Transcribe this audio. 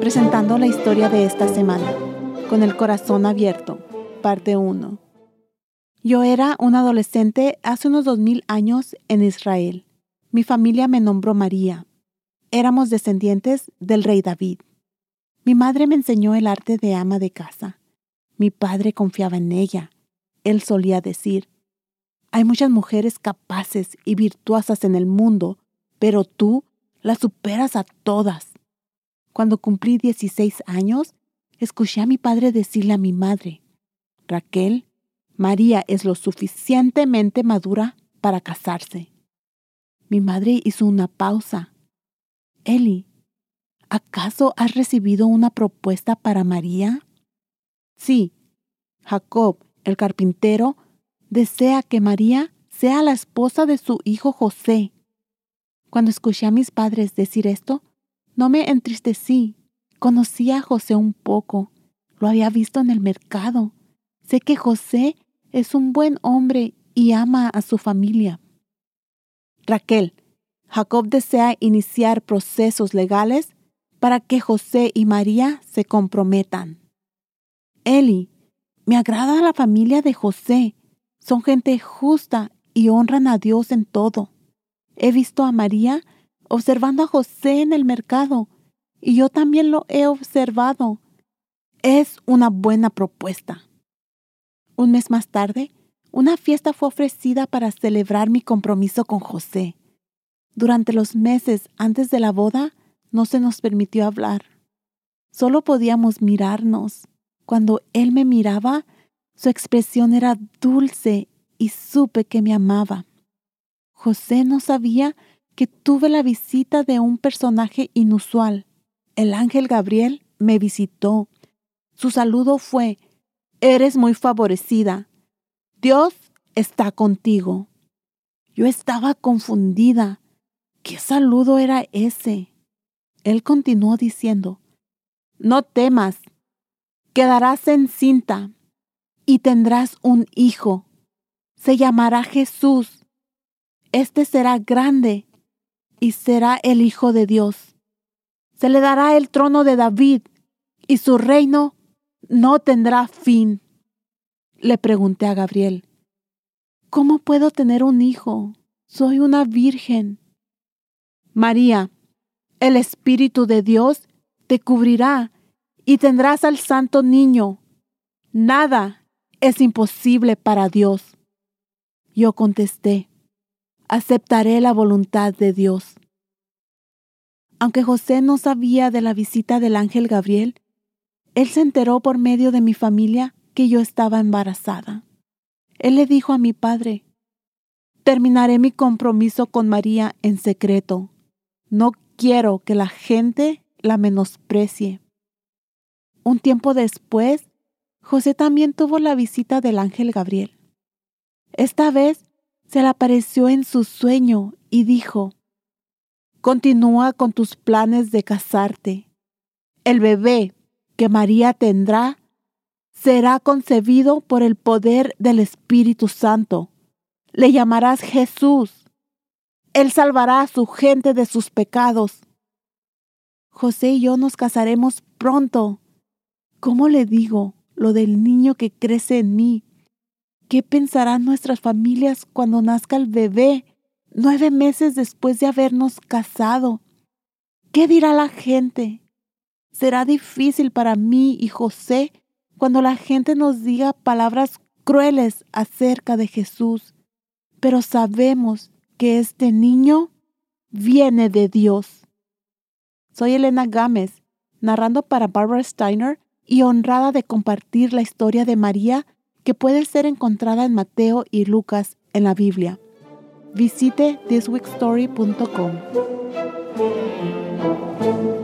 Presentando la historia de esta semana, con el corazón abierto, parte 1. Yo era un adolescente hace unos dos mil años en Israel. Mi familia me nombró María. Éramos descendientes del rey David. Mi madre me enseñó el arte de ama de casa. Mi padre confiaba en ella. Él solía decir, hay muchas mujeres capaces y virtuosas en el mundo, pero tú las superas a todas. Cuando cumplí 16 años, escuché a mi padre decirle a mi madre, Raquel, María es lo suficientemente madura para casarse. Mi madre hizo una pausa. Eli, ¿acaso has recibido una propuesta para María? Sí, Jacob, el carpintero, desea que María sea la esposa de su hijo José. Cuando escuché a mis padres decir esto, no me entristecí. Conocía a José un poco. Lo había visto en el mercado. Sé que José es un buen hombre y ama a su familia. Raquel, Jacob desea iniciar procesos legales para que José y María se comprometan. Eli, me agrada la familia de José. Son gente justa y honran a Dios en todo. He visto a María observando a José en el mercado y yo también lo he observado. Es una buena propuesta. Un mes más tarde, una fiesta fue ofrecida para celebrar mi compromiso con José. Durante los meses antes de la boda, no se nos permitió hablar. Solo podíamos mirarnos. Cuando él me miraba, su expresión era dulce y supe que me amaba. José no sabía que tuve la visita de un personaje inusual. El ángel Gabriel me visitó. Su saludo fue, Eres muy favorecida. Dios está contigo. Yo estaba confundida. ¿Qué saludo era ese? Él continuó diciendo, No temas, quedarás encinta y tendrás un hijo. Se llamará Jesús. Este será grande y será el Hijo de Dios. Se le dará el trono de David y su reino no tendrá fin. Le pregunté a Gabriel, ¿cómo puedo tener un hijo? Soy una virgen. María, el Espíritu de Dios te cubrirá y tendrás al santo niño. Nada es imposible para Dios. Yo contesté, aceptaré la voluntad de Dios. Aunque José no sabía de la visita del ángel Gabriel, él se enteró por medio de mi familia que yo estaba embarazada. Él le dijo a mi padre, terminaré mi compromiso con María en secreto. No quiero que la gente la menosprecie. Un tiempo después, José también tuvo la visita del ángel Gabriel. Esta vez se le apareció en su sueño y dijo, Continúa con tus planes de casarte. El bebé que María tendrá será concebido por el poder del Espíritu Santo. Le llamarás Jesús. Él salvará a su gente de sus pecados. José y yo nos casaremos pronto. ¿Cómo le digo? lo del niño que crece en mí. ¿Qué pensarán nuestras familias cuando nazca el bebé nueve meses después de habernos casado? ¿Qué dirá la gente? Será difícil para mí y José cuando la gente nos diga palabras crueles acerca de Jesús, pero sabemos que este niño viene de Dios. Soy Elena Gámez, narrando para Barbara Steiner y honrada de compartir la historia de María que puede ser encontrada en Mateo y Lucas en la Biblia. Visite thisweekstory.com.